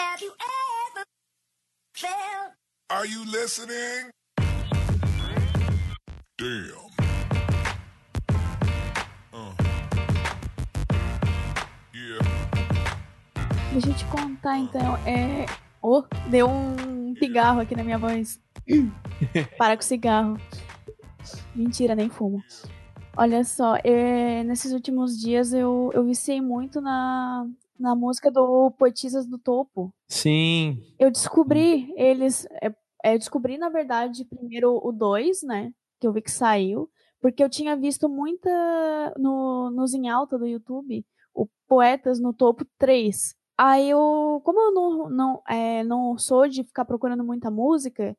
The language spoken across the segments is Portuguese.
Have you ever felt? Are you listening? Damn. Uh. Yeah. Deixa eu te contar então. É. Oh, deu um pigarro aqui na minha voz. Para com o cigarro. Mentira, nem fumo. Olha só, é, nesses últimos dias eu, eu viciei muito na, na música do Poetisas do Topo. Sim. Eu descobri eles. É, é, eu descobri, na verdade, primeiro o 2, né? Que eu vi que saiu. Porque eu tinha visto muita no, nos em alta do YouTube, o Poetas no Topo 3. Aí eu, como eu não, não, é, não sou de ficar procurando muita música,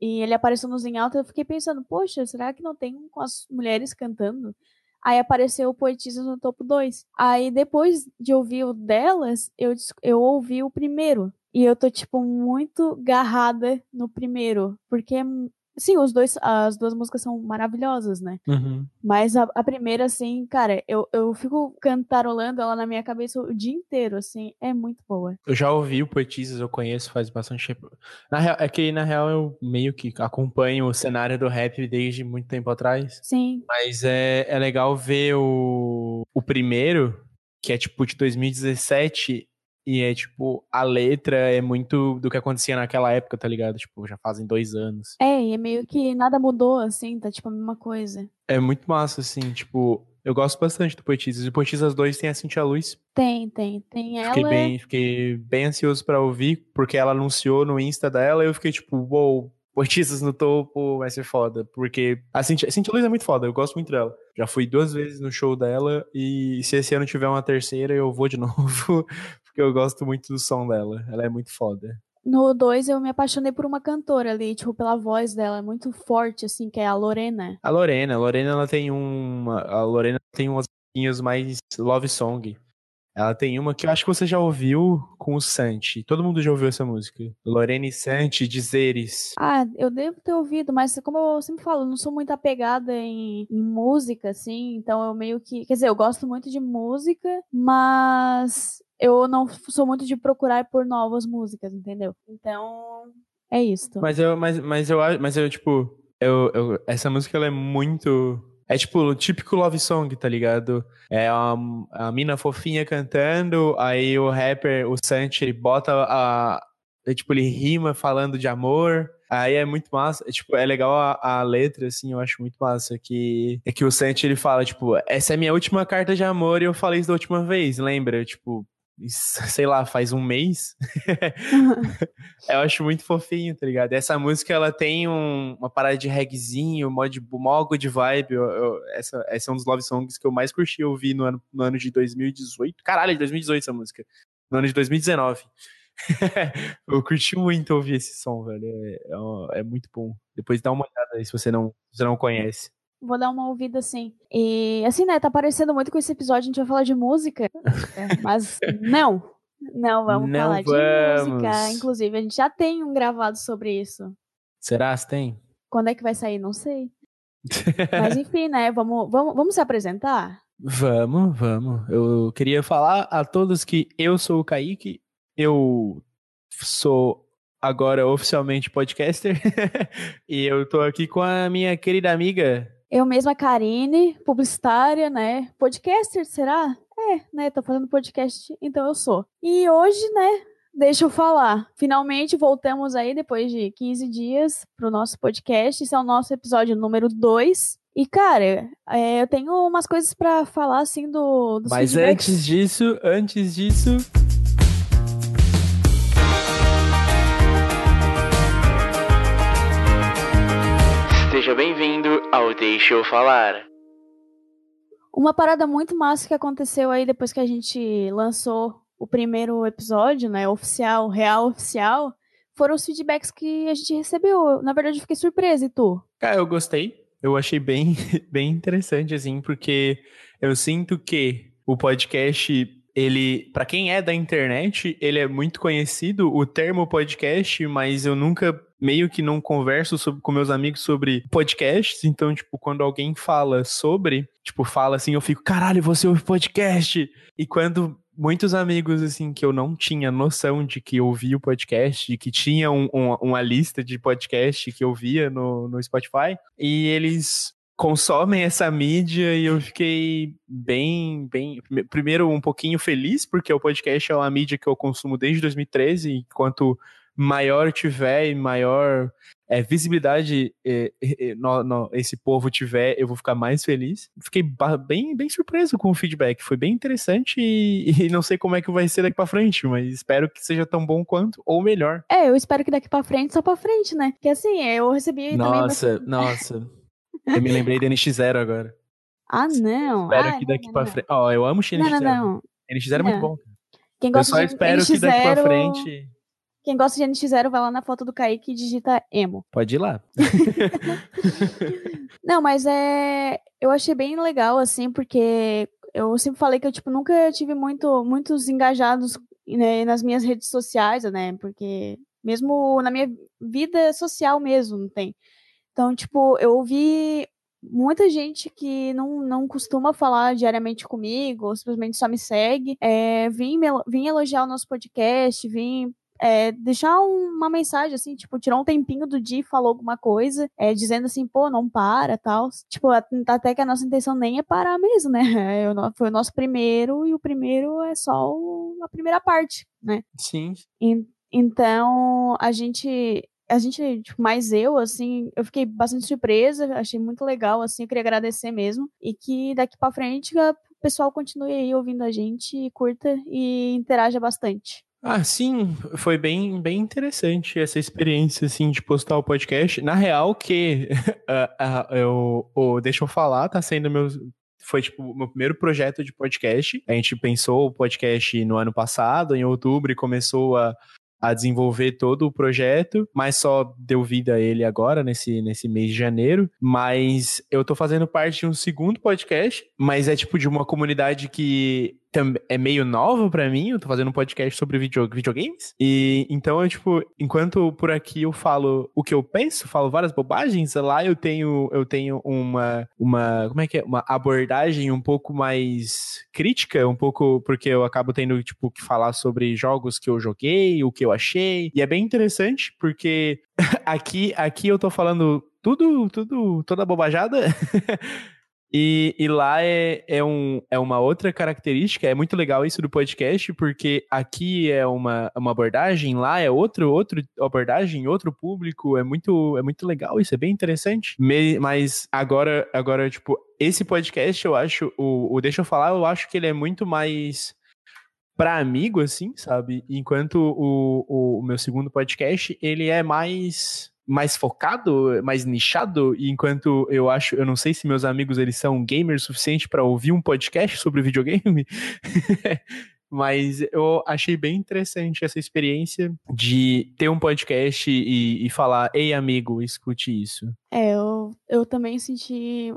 e ele apareceu nos em alta, eu fiquei pensando, poxa, será que não tem um com as mulheres cantando? Aí apareceu o Poetisas no topo 2. Aí depois de ouvir o delas, eu, eu ouvi o primeiro. E eu tô, tipo, muito garrada no primeiro. Porque é Sim, os dois, as duas músicas são maravilhosas, né? Uhum. Mas a, a, primeira, assim, cara, eu, eu fico cantarolando ela na minha cabeça o dia inteiro, assim, é muito boa. Eu já ouvi o Poetisas, eu conheço faz bastante tempo. Na real, é que, na real, eu meio que acompanho o cenário do rap desde muito tempo atrás. Sim. Mas é, é legal ver o, o primeiro, que é tipo de 2017, e é tipo, a letra é muito do que acontecia naquela época, tá ligado? Tipo, já fazem dois anos. É, e é meio que nada mudou, assim, tá tipo a mesma coisa. É muito massa, assim, tipo, eu gosto bastante do Poetisas. E o Poetisas 2 tem a Cintia Luz. Tem, tem. Tem ela. Fiquei bem, fiquei bem ansioso para ouvir, porque ela anunciou no Insta dela e eu fiquei tipo, uou, wow, Poetisas no topo vai ser foda. Porque a Cintia, a Cintia Luz é muito foda, eu gosto muito dela. Já fui duas vezes no show dela e se esse ano tiver uma terceira, eu vou de novo, eu gosto muito do som dela. Ela é muito foda. No 2 eu me apaixonei por uma cantora ali, tipo, pela voz dela, é muito forte, assim, que é a Lorena. A Lorena, a Lorena ela tem uma. A Lorena tem umas mais love song. Ela tem uma que eu acho que você já ouviu com o Santi. Todo mundo já ouviu essa música. Lorene Santi, Dizeres. Ah, eu devo ter ouvido, mas como eu sempre falo, eu não sou muito apegada em, em, música, assim. Então eu meio que. Quer dizer, eu gosto muito de música, mas eu não sou muito de procurar por novas músicas, entendeu? Então. É isso. Mas eu, mas, mas eu, mas eu tipo, eu, eu, essa música ela é muito é tipo o típico love song, tá ligado? É a, a mina fofinha cantando, aí o rapper, o Santi, bota a. É, tipo, ele rima falando de amor. Aí é muito massa. É, tipo, é legal a, a, letra, assim, eu acho muito massa. Que, é que o Santi ele fala, tipo, essa é minha última carta de amor e eu falei isso da última vez, lembra? Tipo, sei lá, faz um mês. eu acho muito fofinho, tá ligado? Essa música, ela tem um, uma parada de reggaezinho, mod, mó good vibe. Eu, eu, essa, essa é um dos love songs que eu mais curti ouvir no ano, no ano de 2018. Caralho, de 2018 essa música. No ano de 2019. eu curti muito ouvir esse som, velho. É, é, é, muito bom. Depois dá uma olhada aí se você não, se você não conhece. Vou dar uma ouvida assim. E assim, né, tá parecendo muito com esse episódio, a gente vai falar de música. mas não. Não vamos não falar vamos. de música. Inclusive, a gente já tem um gravado sobre isso. Será que tem? Quando é que vai sair? Não sei. mas enfim, né? Vamos, vamos, vamos se apresentar? Vamos, vamos. Eu queria falar a todos que eu sou o Kaique, eu sou agora oficialmente podcaster e eu tô aqui com a minha querida amiga eu mesma, Karine, publicitária, né? Podcaster, será? É, né? Tô fazendo podcast, então eu sou. E hoje, né? Deixa eu falar. Finalmente voltamos aí, depois de 15 dias, pro nosso podcast. Esse é o nosso episódio número 2. E, cara, é, eu tenho umas coisas para falar, assim, do. Mas feedbacks. antes disso, antes disso. Seja bem-vindo ao Deixa Eu Falar. Uma parada muito massa que aconteceu aí depois que a gente lançou o primeiro episódio, né, oficial, real oficial, foram os feedbacks que a gente recebeu. Na verdade, eu fiquei surpresa, e tu? Cara, eu gostei. Eu achei bem, bem interessante, assim, porque eu sinto que o podcast ele, para quem é da internet, ele é muito conhecido o termo podcast, mas eu nunca meio que não converso sobre, com meus amigos sobre podcasts, então, tipo, quando alguém fala sobre, tipo, fala assim, eu fico, caralho, você ouve podcast? E quando muitos amigos, assim, que eu não tinha noção de que ouvia o podcast, de que tinha um, um, uma lista de podcast que eu via no, no Spotify, e eles consomem essa mídia e eu fiquei bem, bem, primeiro um pouquinho feliz, porque o podcast é uma mídia que eu consumo desde 2013, e quanto maior tiver e maior é, visibilidade é, é, no, no, esse povo tiver, eu vou ficar mais feliz. Fiquei bem, bem surpreso com o feedback, foi bem interessante e, e, não sei como é que vai ser daqui para frente, mas espero que seja tão bom quanto ou melhor. É, eu espero que daqui para frente só para frente, né? Que assim, eu recebi Nossa, também... nossa. eu me lembrei da NX0 agora. Ah, não. Espero ah, que daqui para frente. Ó, oh, eu amo NX0. Não, não, não. NX0 é muito bom. Quem gosta eu só espero NX0... que daqui para frente quem gosta de NX0 vai lá na foto do Kaique e digita emo. Pode ir lá. Não, mas é. Eu achei bem legal, assim, porque eu sempre falei que eu, tipo, nunca tive muito, muitos engajados né, nas minhas redes sociais, né? Porque mesmo na minha vida social mesmo, não tem. Então, tipo, eu ouvi muita gente que não, não costuma falar diariamente comigo, ou simplesmente só me segue, é, vim, vim elogiar o nosso podcast, vim é, deixar uma mensagem, assim, tipo, tirou um tempinho do dia e falou alguma coisa, é, dizendo assim, pô, não para, tal. Tipo, até que a nossa intenção nem é parar mesmo, né? É, foi o nosso primeiro e o primeiro é só o, a primeira parte, né? Sim. E, então, a gente a gente, tipo, mais eu, assim, eu fiquei bastante surpresa, achei muito legal, assim, eu queria agradecer mesmo, e que daqui para frente o pessoal continue aí ouvindo a gente, curta e interaja bastante. Ah, sim, foi bem, bem interessante essa experiência, assim, de postar o podcast. Na real, que uh, uh, eu, oh, deixa eu falar, tá sendo meu, foi tipo meu primeiro projeto de podcast. A gente pensou o podcast no ano passado, em outubro, e começou a, a desenvolver todo o projeto, mas só deu vida a ele agora, nesse, nesse mês de janeiro. Mas eu tô fazendo parte de um segundo podcast, mas é tipo de uma comunidade que é meio nova para mim, eu tô fazendo um podcast sobre video, videogames. E então eu, tipo, enquanto por aqui eu falo o que eu penso, falo várias bobagens, lá eu tenho eu tenho uma uma, como é que é? Uma abordagem um pouco mais crítica, um pouco porque eu acabo tendo tipo que falar sobre jogos que eu joguei, o que eu achei. E é bem interessante porque aqui aqui eu tô falando tudo tudo toda bobajada. E, e lá é, é, um, é uma outra característica, é muito legal isso do podcast, porque aqui é uma, uma abordagem, lá é outro, outro abordagem, outro público, é muito, é muito legal isso, é bem interessante. Me, mas agora, agora, tipo, esse podcast eu acho, o, o Deixa Eu Falar, eu acho que ele é muito mais para amigo, assim, sabe? Enquanto o, o, o meu segundo podcast, ele é mais mais focado, mais nichado, e enquanto eu acho, eu não sei se meus amigos eles são gamers suficiente para ouvir um podcast sobre videogame, mas eu achei bem interessante essa experiência de ter um podcast e, e falar, ei amigo, escute isso. É, eu, eu também senti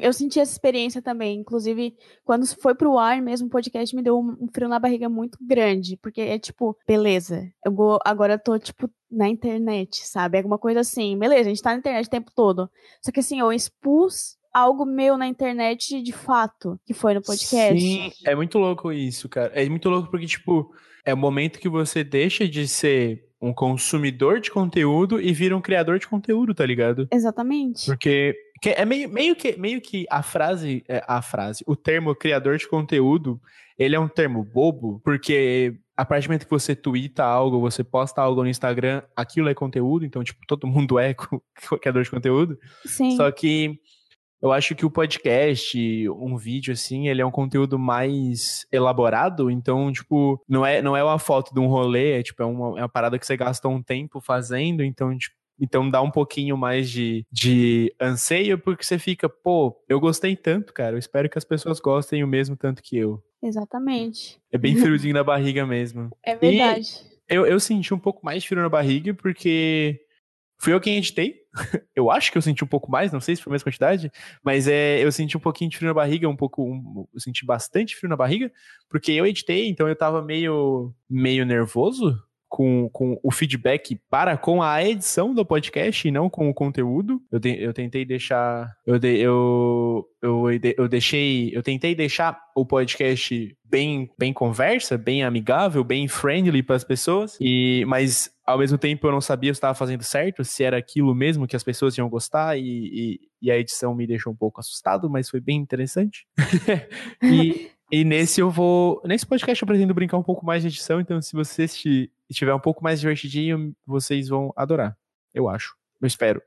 eu senti essa experiência também. Inclusive, quando foi pro ar mesmo, o podcast me deu um frio na barriga muito grande. Porque é tipo, beleza, eu vou, agora eu tô, tipo, na internet, sabe? Alguma coisa assim. Beleza, a gente tá na internet o tempo todo. Só que assim, eu expus algo meu na internet de fato, que foi no podcast. Sim, é muito louco isso, cara. É muito louco porque, tipo, é o momento que você deixa de ser um consumidor de conteúdo e vira um criador de conteúdo, tá ligado? Exatamente. Porque que é meio, meio, que, meio que a frase, é, a frase, o termo criador de conteúdo, ele é um termo bobo, porque a partir do momento que você twitta algo, você posta algo no Instagram, aquilo é conteúdo, então, tipo, todo mundo é criador de conteúdo. Sim. Só que eu acho que o podcast, um vídeo assim, ele é um conteúdo mais elaborado, então, tipo, não é, não é uma foto de um rolê, é tipo, é uma, é uma parada que você gasta um tempo fazendo, então, tipo, então dá um pouquinho mais de, de anseio, porque você fica, pô, eu gostei tanto, cara. Eu espero que as pessoas gostem o mesmo tanto que eu. Exatamente. É bem friozinho na barriga mesmo. É verdade. E eu, eu senti um pouco mais de frio na barriga, porque fui eu quem editei. eu acho que eu senti um pouco mais, não sei se foi a mesma quantidade, mas é, eu senti um pouquinho de frio na barriga, um pouco. Um, eu senti bastante frio na barriga, porque eu editei, então eu tava meio, meio nervoso com, com o feedback para com a edição do podcast e não com o conteúdo. Eu, te, eu tentei deixar. Eu, de, eu, eu, eu deixei. Eu tentei deixar o podcast bem, bem conversa, bem amigável, bem friendly para as pessoas. E, mas ao mesmo tempo eu não sabia se estava fazendo certo, se era aquilo mesmo que as pessoas iam gostar, e, e, e a edição me deixou um pouco assustado, mas foi bem interessante. e, e nesse eu vou. Nesse podcast eu pretendo brincar um pouco mais de edição, então se você estiver um pouco mais divertidinho, vocês vão adorar. Eu acho. Eu espero.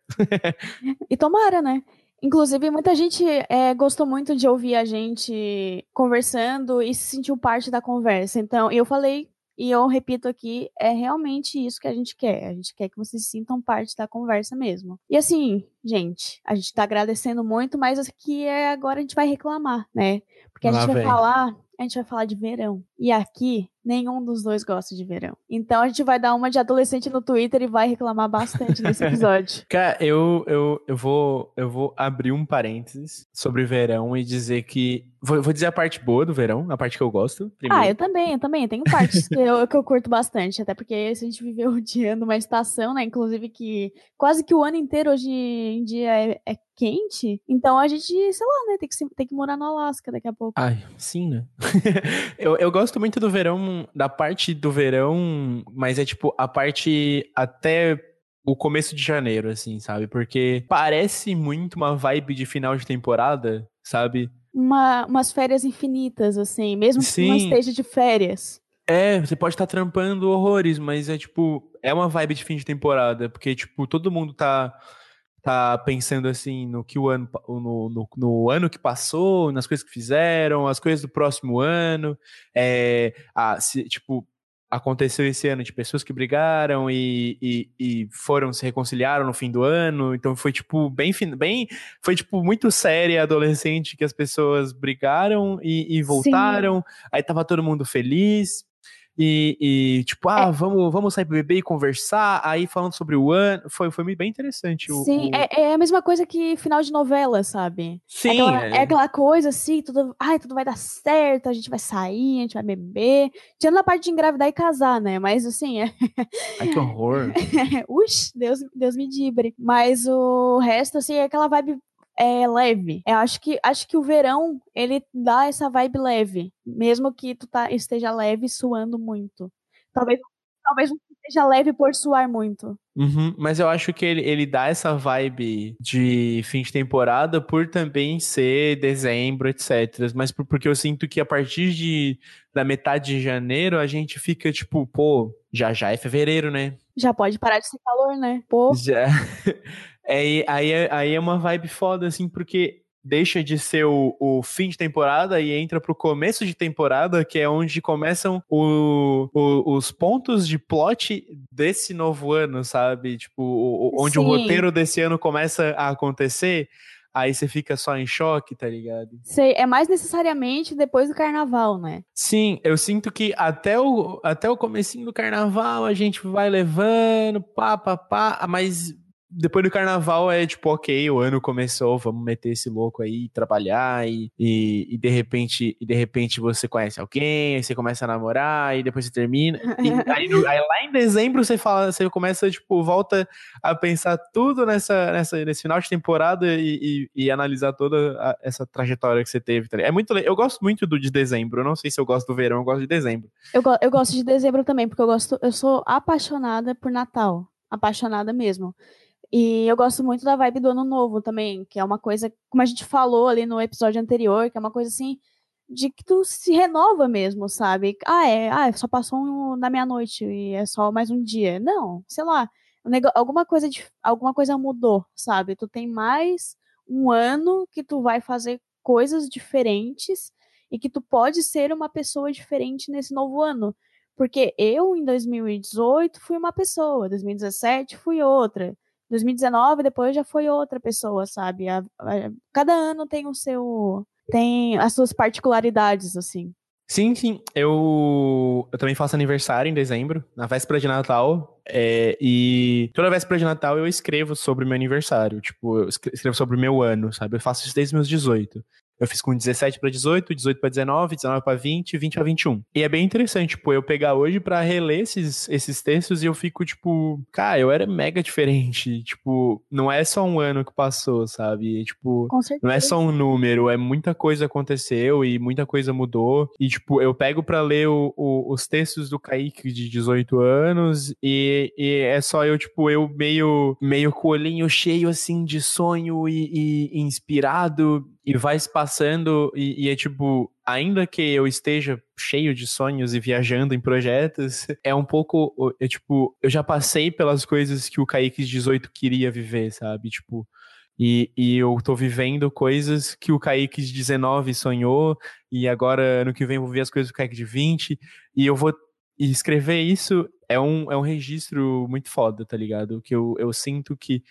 e tomara, né? Inclusive, muita gente é, gostou muito de ouvir a gente conversando e se sentiu parte da conversa. Então, eu falei e eu repito aqui, é realmente isso que a gente quer. A gente quer que vocês sintam parte da conversa mesmo. E assim, gente, a gente tá agradecendo muito, mas aqui é agora a gente vai reclamar, né? Porque a Lá gente vai vem. falar, a gente vai falar de verão. E aqui nenhum dos dois gosta de verão. Então a gente vai dar uma de adolescente no Twitter e vai reclamar bastante nesse episódio. Cara, eu, eu, eu, vou, eu vou abrir um parênteses sobre verão e dizer que. Vou, vou dizer a parte boa do verão, a parte que eu gosto. Primeiro. Ah, eu também, eu também. Tenho partes que, eu, que eu curto bastante. Até porque a gente viveu odiando uma estação, né? Inclusive que quase que o ano inteiro hoje em dia é, é quente. Então a gente, sei lá, né? Tem que, tem que morar no Alasca daqui a pouco. Ai, sim, né? eu, eu gosto muito do verão da parte do verão, mas é tipo a parte até o começo de janeiro, assim, sabe? Porque parece muito uma vibe de final de temporada, sabe? Uma, umas férias infinitas, assim, mesmo Sim. que não esteja de férias. É, você pode estar trampando horrores, mas é tipo, é uma vibe de fim de temporada, porque, tipo, todo mundo tá tá pensando assim no que o ano no, no, no, ano que passou, nas coisas que fizeram, as coisas do próximo ano, é, a, se, tipo aconteceu esse ano de pessoas que brigaram e, e, e, foram se reconciliaram no fim do ano, então foi tipo bem bem foi tipo muito séria adolescente que as pessoas brigaram e, e voltaram, Sim. aí tava todo mundo feliz e, e, tipo, ah, é. vamos, vamos sair pra beber e conversar. Aí falando sobre o ano, foi, foi bem interessante. O, Sim, o... É, é, a mesma coisa que final de novela, sabe? Sim. É aquela, é. é aquela coisa assim, tudo, ai, tudo vai dar certo, a gente vai sair, a gente vai beber. Tirando a parte de engravidar e casar, né? Mas assim, é. Ai, que horror. Ux, Deus, Deus me dibre. Mas o resto, assim, é aquela vibe é, leve. Eu acho que acho que o verão ele dá essa vibe leve, mesmo que tu tá, esteja leve suando muito. Talvez talvez não esteja leve por suar muito. Uhum, mas eu acho que ele, ele dá essa vibe de fim de temporada por também ser dezembro, etc. Mas por, porque eu sinto que a partir de, da metade de janeiro a gente fica tipo, pô, já já é fevereiro, né? Já pode parar de ser calor, né? Pô. Já. É, aí, é, aí é uma vibe foda, assim, porque deixa de ser o, o, fim de temporada e entra pro começo de temporada, que é onde começam o, o, os pontos de plot desse novo ano, sabe? Tipo, onde Sim. o roteiro desse ano começa a acontecer. Aí você fica só em choque, tá ligado? Sei, é mais necessariamente depois do carnaval, né? Sim, eu sinto que até o, até o comecinho do carnaval a gente vai levando, pá, pá, pá, mas depois do carnaval é tipo, ok, o ano começou, vamos meter esse louco aí, trabalhar e, e, e, de repente e de repente você conhece alguém, aí você começa a namorar e depois você termina. E aí, no, aí, lá em dezembro você fala, você começa, tipo, volta a pensar tudo nessa, nessa, nesse final de temporada e, e, analisar toda a, essa trajetória que você teve. Tá é muito Eu gosto muito do de dezembro. Eu não sei se eu gosto do verão, eu gosto de dezembro. Eu, eu gosto de dezembro também, porque eu gosto, eu sou apaixonada por Natal. Apaixonada mesmo. E eu gosto muito da vibe do ano novo também, que é uma coisa, como a gente falou ali no episódio anterior, que é uma coisa assim, de que tu se renova mesmo, sabe? Ah, é, ah, só passou um, na meia-noite e é só mais um dia. Não, sei lá, alguma coisa, de, alguma coisa mudou, sabe? Tu tem mais um ano que tu vai fazer coisas diferentes e que tu pode ser uma pessoa diferente nesse novo ano. Porque eu, em 2018, fui uma pessoa, 2017 fui outra. 2019 depois já foi outra pessoa, sabe? A, a, cada ano tem o seu tem as suas particularidades assim. Sim, sim. Eu, eu também faço aniversário em dezembro, na véspera de Natal. É, e toda véspera de Natal eu escrevo sobre meu aniversário. Tipo, eu escrevo sobre o meu ano, sabe? Eu faço isso desde meus 18. Eu fiz com 17 para 18, 18 para 19, 19 para 20, 20 para 21. E é bem interessante, tipo, eu pegar hoje para reler esses, esses textos e eu fico, tipo, cara, eu era mega diferente. Tipo, não é só um ano que passou, sabe? Tipo, Com certeza. não é só um número, é muita coisa aconteceu e muita coisa mudou. E, tipo, eu pego pra ler o- o- os textos do Kaique de 18 anos e, e é só eu, tipo, eu meio, meio com o olhinho cheio, assim, de sonho e, e inspirado. E vai se passando e, e é tipo, ainda que eu esteja cheio de sonhos e viajando em projetos, é um pouco, é tipo, eu já passei pelas coisas que o Kaique de 18 queria viver, sabe? Tipo, e, e eu tô vivendo coisas que o Kaique de 19 sonhou, e agora ano que vem vou ver as coisas do Kaique de 20, e eu vou e escrever isso é um, é um registro muito foda, tá ligado? Que eu, eu sinto que,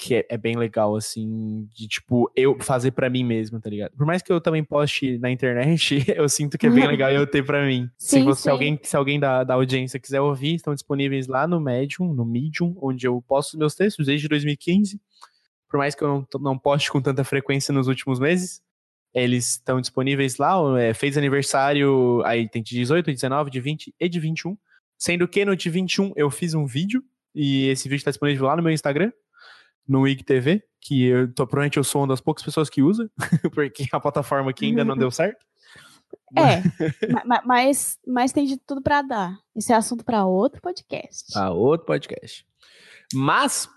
que é, é bem legal, assim, de tipo, eu fazer pra mim mesmo, tá ligado? Por mais que eu também poste na internet, eu sinto que é bem legal eu ter pra mim. se Sim, você, sim. alguém, se alguém da, da audiência quiser ouvir, estão disponíveis lá no Medium, no Medium, onde eu posto meus textos desde 2015 por mais que eu não, não poste com tanta frequência nos últimos meses, eles estão disponíveis lá. é, fez aniversário, aí tem de 18, de 19, de 20 e de 21. Sendo que no de 21 eu fiz um vídeo, e esse vídeo está disponível lá no meu Instagram, no IGTV, que eu tô, provavelmente eu sou uma das poucas pessoas que usa, porque a plataforma aqui ainda não deu certo. É, ma- ma- mas, mas tem de tudo pra dar. Esse é assunto pra outro podcast. a outro podcast. Mas,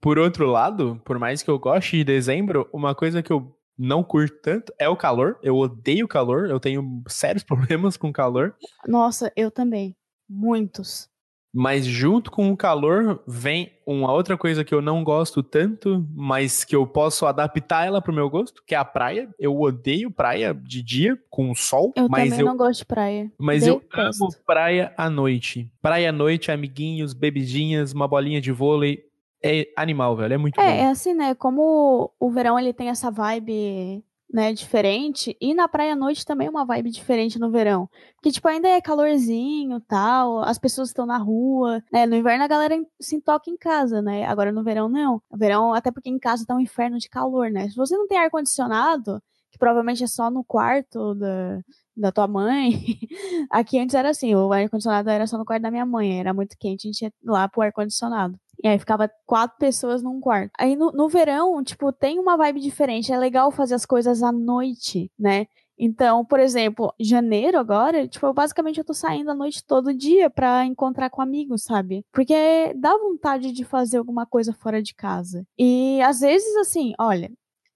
por outro lado, por mais que eu goste de dezembro, uma coisa que eu não curto tanto é o calor. Eu odeio calor, eu tenho sérios problemas com calor. Nossa, eu também. Muitos. Mas junto com o calor vem uma outra coisa que eu não gosto tanto, mas que eu posso adaptar ela pro meu gosto, que é a praia. Eu odeio praia de dia com sol, Eu mas também eu não gosto de praia. Mas eu amo praia à noite. Praia à noite, amiguinhos, bebidinhas, uma bolinha de vôlei. É animal, velho. É muito É, bom. é assim, né? Como o verão ele tem essa vibe, né, diferente, e na praia à noite também é uma vibe diferente no verão. Porque, tipo, ainda é calorzinho tal, as pessoas estão na rua, né? No inverno a galera se toca em casa, né? Agora no verão não. No verão, até porque em casa tá um inferno de calor, né? Se você não tem ar-condicionado, que provavelmente é só no quarto da, da tua mãe. Aqui antes era assim, o ar-condicionado era só no quarto da minha mãe, era muito quente, a gente ia lá pro ar-condicionado. E aí ficava quatro pessoas num quarto. Aí no, no verão, tipo, tem uma vibe diferente. É legal fazer as coisas à noite, né? Então, por exemplo, janeiro agora, tipo, eu, basicamente eu tô saindo à noite todo dia pra encontrar com amigos, sabe? Porque dá vontade de fazer alguma coisa fora de casa. E às vezes, assim, olha,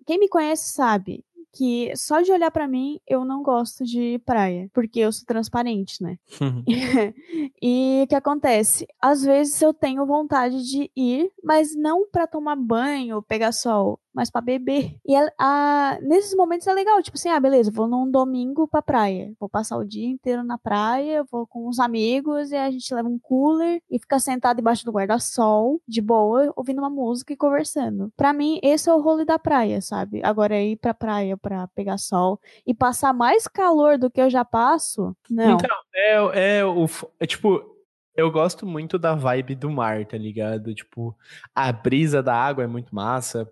quem me conhece sabe que só de olhar pra mim eu não gosto de praia, porque eu sou transparente, né? e o que acontece? Às vezes eu tenho vontade de ir, mas não pra tomar banho, pegar sol, mas pra beber. E é- a- nesses momentos é legal, tipo assim, ah, beleza, vou num domingo pra praia. Vou passar o dia inteiro na praia, vou com os amigos e a gente leva um cooler e fica sentado embaixo do guarda-sol, de boa, ouvindo uma música e conversando. Pra mim, esse é o rolê da praia, sabe? Agora ir pra praia pra pegar sol e passar mais calor do que eu já passo, não. Então, é, é, o, é tipo, eu gosto muito da vibe do mar, tá ligado? Tipo, a brisa da água é muito massa.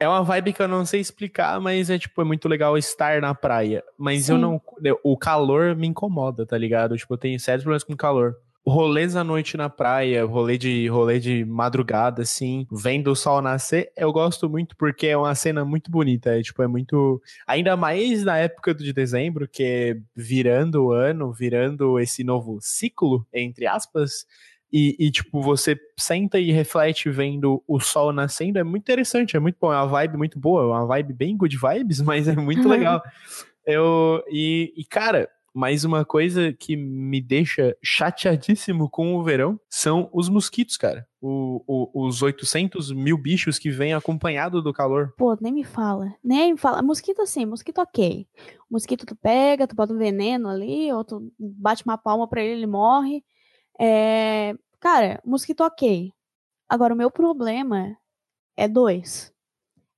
É uma vibe que eu não sei explicar, mas é tipo, é muito legal estar na praia. Mas eu Sim. não. O calor me incomoda, tá ligado? Tipo, eu tenho sérios problemas com calor. Rolês à noite na praia, rolê de, rolê de madrugada, assim, vendo o sol nascer, eu gosto muito porque é uma cena muito bonita. É, tipo, é muito. Ainda mais na época de dezembro, que é virando o ano, virando esse novo ciclo, entre aspas. E, e, tipo, você senta e reflete vendo o sol nascendo, é muito interessante, é muito bom, é uma vibe muito boa, é uma vibe bem good vibes, mas é muito legal. Eu, e, e, cara, mais uma coisa que me deixa chateadíssimo com o verão são os mosquitos, cara. O, o- os 800 mil bichos que vêm acompanhado do calor. Pô, nem me fala. Nem me fala. Mosquito assim, mosquito ok. Mosquito tu pega, tu bota um veneno ali, ou tu bate uma palma pra ele, ele morre. É... Cara, mosquito ok. Agora, o meu problema é dois.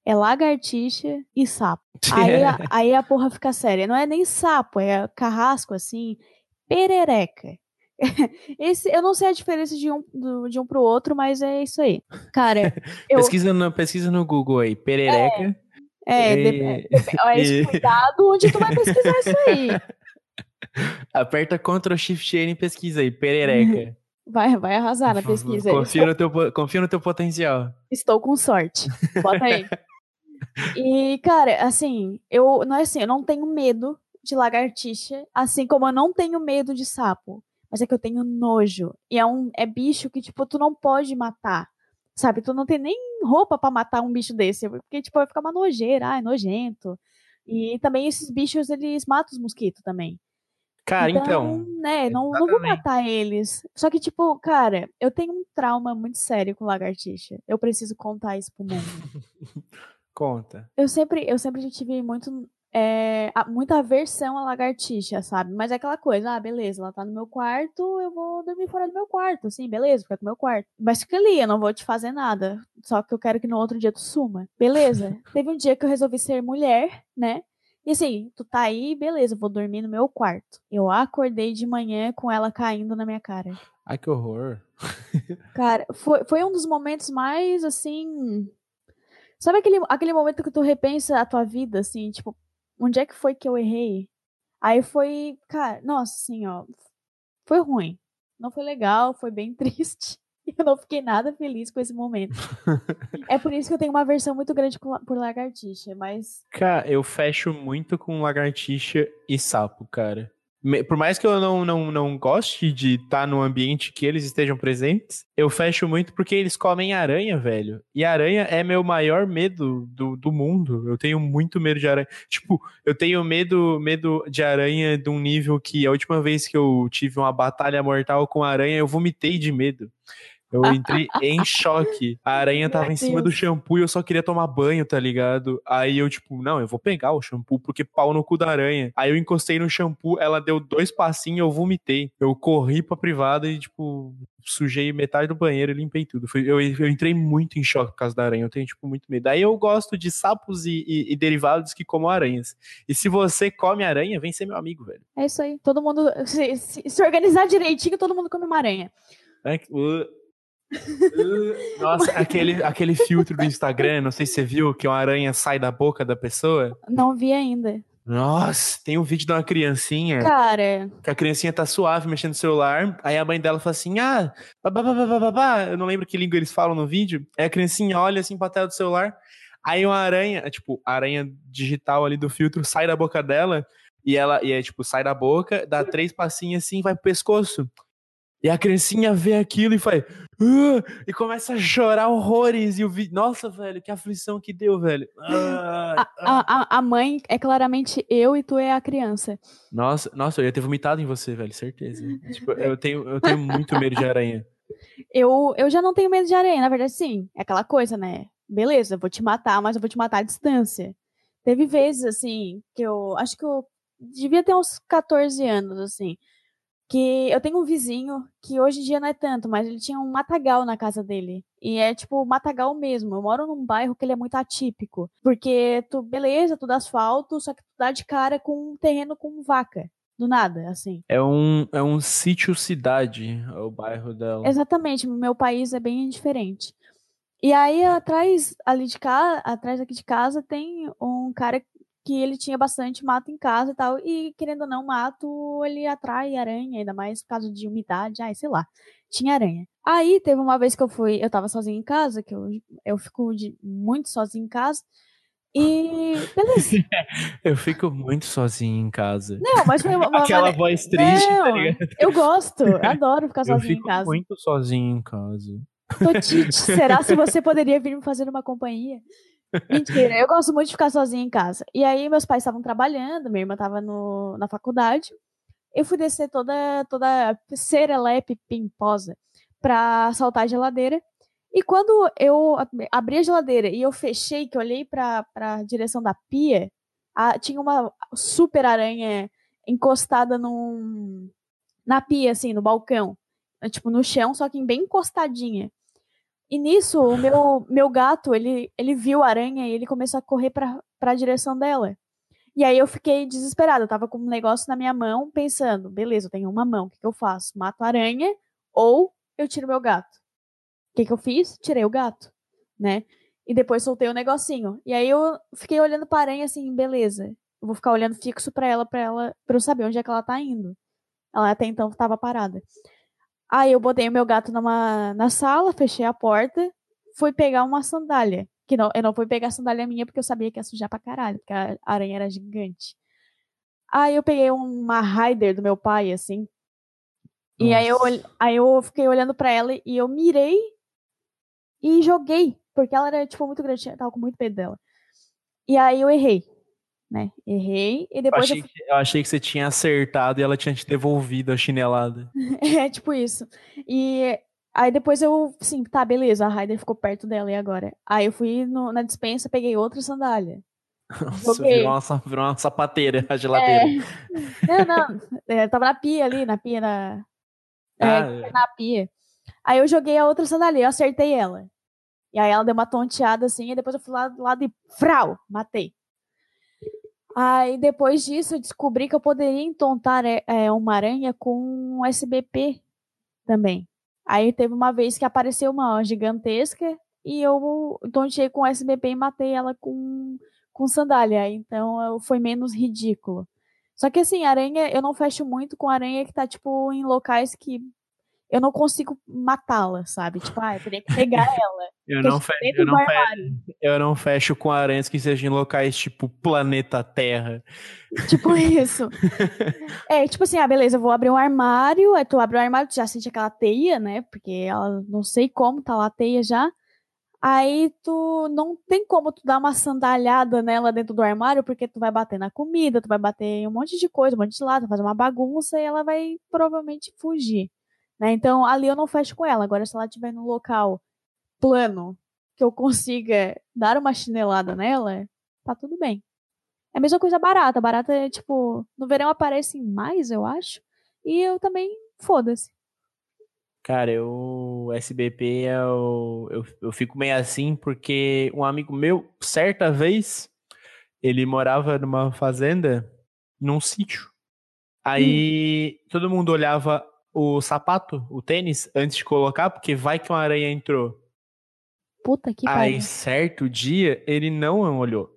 É lagartixa e sapo. Aí, a- aí a porra fica séria. Não é nem sapo, é carrasco assim, perereca. Esse, eu não sei a diferença de um, do- de um pro outro, mas é isso aí. Cara, eu, Pesquisa, no, pesquisa no Google aí, perereca. É, E- de- é, é, e- cuidado onde tu vai pesquisar isso aí. Aperta Ctrl Shift N e pesquisa aí, perereca. Vai, vai arrasar na pesquisa. Confia no, teu, confia no teu potencial. Estou com sorte. Bota aí. E, cara, assim, eu não é assim, eu não tenho medo de lagartixa, assim como eu não tenho medo de sapo. Mas é que eu tenho nojo. E é um é bicho que, tipo, tu não pode matar. Sabe? Tu não tem nem roupa pra matar um bicho desse. Porque, tipo, vai ficar uma nojeira, ah, é nojento. E também esses bichos, eles matam os mosquitos também. Cara, então. né, não, não vou matar eles. Só que, tipo, cara, eu tenho um trauma muito sério com lagartixa. Eu preciso contar isso pro mundo. Conta. Eu sempre, eu sempre tive muito, é, muita aversão à lagartixa, sabe? Mas é aquela coisa, ah, beleza, ela tá no meu quarto, eu vou dormir fora do meu quarto, assim, beleza, fica no meu quarto. Mas fica ali, eu não vou te fazer nada. Só que eu quero que no outro dia tu suma. Beleza. Teve um dia que eu resolvi ser mulher, né? E assim, tu tá aí, beleza, vou dormir no meu quarto. Eu acordei de manhã com ela caindo na minha cara. Ai, que horror. Cara, foi, foi um dos momentos mais, assim... Sabe aquele, aquele momento que tu repensa a tua vida, assim, tipo, onde é que foi que eu errei? Aí foi, cara, nossa, assim, ó, foi ruim. Não foi legal, foi bem triste. Eu não fiquei nada feliz com esse momento. é por isso que eu tenho uma aversão muito grande por lagartixa, mas Cara, eu fecho muito com lagartixa e sapo, cara. Por mais que eu não, não, não goste de estar no ambiente que eles estejam presentes, eu fecho muito porque eles comem aranha, velho. E aranha é meu maior medo do, do mundo. Eu tenho muito medo de aranha. Tipo, eu tenho medo, medo de aranha de um nível que a última vez que eu tive uma batalha mortal com aranha, eu vomitei de medo. Eu entrei em choque. A aranha tava Meu em cima do shampoo e eu só queria tomar banho, tá ligado? Aí eu, tipo, não, eu vou pegar o shampoo, porque pau no cu da aranha. Aí eu encostei no shampoo, ela deu dois passinhos eu vomitei. Eu corri pra privada e, tipo, sujei metade do banheiro e limpei tudo. Foi- eu, eu entrei muito em choque por causa da aranha. Eu tenho, tipo, muito medo. Aí eu gosto de sapos e, e- e derivados que comam aranhas. E se você come aranha, vem ser meu amigo, velho. é isso aí. Todo mundo, se, se- se organizar direitinho, todo mundo come uma aranha. É que- uh, Nossa, aquele, aquele filtro do Instagram, não sei se você viu, que uma aranha sai da boca da pessoa. Não vi ainda. Nossa, tem um vídeo de uma criancinha, Cara, que a criancinha tá suave mexendo no celular, aí a mãe dela fala assim, ah, babá, babá, babá, babá. eu não lembro que língua eles falam no vídeo, aí a criancinha olha assim pra tela do celular, aí uma aranha, tipo, a aranha digital ali do filtro sai da boca dela, e ela, e é tipo, sai da boca, dá três passinhos assim, vai pro pescoço. E a criancinha vê aquilo e faz. "Ah", e começa a chorar horrores. E o vi... Nossa, velho, que aflição que deu, velho. Ah, a, a, a- a mãe é claramente eu e tu é a criança. Nossa, nossa, eu ia ter vomitado em você, velho, certeza. Tipo, eu tenho, eu tenho muito medo de aranha. Eu, eu já não tenho medo de aranha, na verdade, sim. É aquela coisa, né? Beleza, eu vou te matar, mas eu vou te matar à distância. Teve vezes, assim, que eu. Acho que eu devia ter uns 14 anos, assim. Que eu tenho um vizinho que hoje em dia não é tanto, mas ele tinha um matagal na casa dele. E é tipo matagal mesmo. Eu moro num bairro que ele é muito atípico. Porque tu, beleza, tudo asfalto, só que tu dá de cara com um terreno com vaca. Do nada, assim. É um, é um sítio-cidade, é o bairro dela. Exatamente, meu país é bem diferente. E aí atrás ali de casa, atrás aqui de casa tem um cara que ele tinha bastante mato em casa e tal, e querendo ou não, mato ele atrai aranha, ainda mais por causa de umidade, ai, sei lá. Tinha aranha. Aí teve uma vez que eu fui, eu tava sozinha em casa, que eu, eu fico de, muito sozinha em casa. E beleza. Eu fico muito sozinho em casa. Não, mas foi uma, uma Aquela mane- voz triste, tá Não, ligado? eu gosto, adoro ficar Eu sozinha em fico casa. muito sozinho em casa. Totite, será se você poderia vir me fazer uma companhia? Mentira, eu gosto muito de ficar sozinha em casa. E aí meus pais estavam trabalhando, minha irmã estava na faculdade. Eu fui descer toda, toda serelepe pimposa pra saltar a geladeira. E quando eu ab- abri a geladeira e eu fechei, que eu olhei pra, pra direção da pia, a- tinha uma super aranha encostada num, na pia, assim, no balcão. Tipo, no chão, só que bem encostadinha. E nisso, o meu, meu gato, ele, ele viu a aranha e ele começou a correr pra, pra direção dela. E aí eu fiquei desesperada, eu tava com um negócio na minha mão, pensando, beleza, eu tenho uma mão, o que, que eu faço? Mato a aranha ou eu tiro meu gato? O que, que eu fiz? Tirei o gato, né? E depois soltei o negocinho. E aí eu fiquei olhando pra aranha assim, beleza. Eu vou ficar olhando fixo pra ela, pra ela, pra eu saber onde é que ela tá indo. Ela até então tava parada. Aí eu botei o meu gato numa, na sala, fechei a porta, fui pegar uma sandália. Que não, eu não fui pegar a sandália minha porque eu sabia que ia sujar pra caralho, porque a aranha era gigante. Aí eu peguei uma Raider do meu pai, assim. E aí eu, Nossa. aí eu fiquei olhando pra ela e eu mirei e joguei. Porque ela era, tipo, muito grande, eu tava com muito medo dela. E aí eu errei, né? Errei e Eu depois eu achei, que, eu achei que você tinha acertado e ela tinha te devolvido a chinelada. É, tipo isso. E aí depois eu, sim, tá, beleza, a Ryder ficou perto dela e agora? Aí eu fui no- na dispensa, peguei outra sandália. Nossa, virou uma, virou uma sapateira, a geladeira. Não, não, é, tava na pia ali, na pia, na, é, Ah, na pia. Aí eu joguei a outra sandália, eu acertei ela. E aí ela deu uma tonteada assim, e depois eu fui lá do lado e frau, matei. Aí depois disso eu descobri que eu poderia entontar é, é, uma aranha com um SBP também. Aí teve uma vez que apareceu uma gigantesca e eu tontei com SBP e matei ela com, com sandália. Então foi menos ridículo. Só que assim, aranha, eu não fecho muito com aranha que tá, tipo, em locais que eu não consigo matá-la, sabe? Tipo, ah, eu teria que pegar ela. eu, não fecho, eu, não fecho, eu não fecho com aranhas que sejam em locais tipo planeta Terra. Tipo isso. É, tipo assim, ah, beleza, eu vou abrir um armário, aí tu abre o armário, tu já sente aquela teia, né? Porque ela, não sei como, tá lá a teia já. Aí tu não tem como tu dar uma sandalhada nela dentro do armário, porque tu vai bater na comida, tu vai bater em um monte de coisa, um monte de lado, fazer uma bagunça e ela vai provavelmente fugir. Né? Então ali eu não fecho com ela. Agora, se ela estiver num local plano que eu consiga dar uma chinelada nela, tá tudo bem. É a mesma coisa barata. Barata é tipo, no verão aparecem mais, eu acho. E eu também, foda-se. Cara, eu SBP eu, eu, eu fico meio assim porque um amigo meu, certa vez, ele morava numa fazenda, num sítio. Aí todo mundo olhava o sapato, o tênis, antes de colocar, porque vai que uma aranha entrou. Puta que Aí, pariu. certo dia, ele não olhou.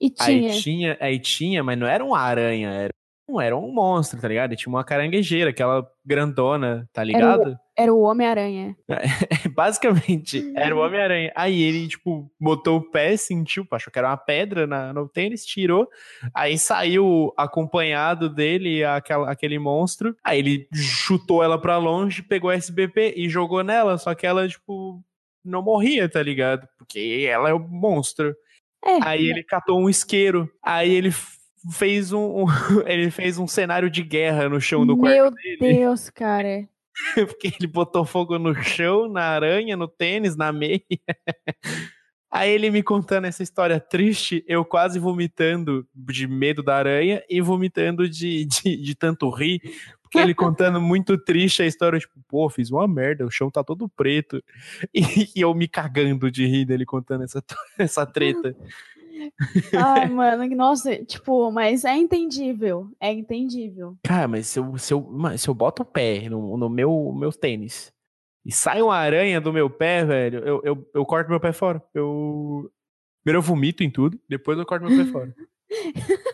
E tinha. Aí tinha, aí tinha, mas não era uma aranha, era um, era um monstro, tá ligado? E tinha uma caranguejeira, aquela grandona, tá ligado? Era o Homem-Aranha. Basicamente, era o Homem-Aranha. Aí ele, tipo, botou o pé, sentiu, achou que era uma pedra na, no tênis, tirou. Aí saiu acompanhado dele, aquela, aquele monstro. Aí ele chutou ela pra longe, pegou a SBP e jogou nela. Só que ela, tipo, não morria, tá ligado? Porque ela é o monstro. É. Aí ele catou um isqueiro. Aí ele fez um, um- ele fez um cenário de guerra no chão do quarto Meu dele. Deus, cara. Porque ele botou fogo no chão, na aranha, no tênis, na meia. Aí ele me contando essa história triste, eu quase vomitando de medo da aranha e vomitando de, de, de tanto rir. Porque ele contando muito triste a história, tipo, pô, fiz uma merda, o chão tá todo preto. E, e eu me cagando de rir dele contando essa, essa treta. Ai, mano, nossa, tipo, mas é entendível. É entendível. Cara, mas se eu, se eu, mas se eu boto o pé no, no meu, meu tênis e sai uma aranha do meu pé, velho, eu, eu, eu corto meu pé fora. Eu. Primeiro eu vomito em tudo, depois eu corto meu pé fora.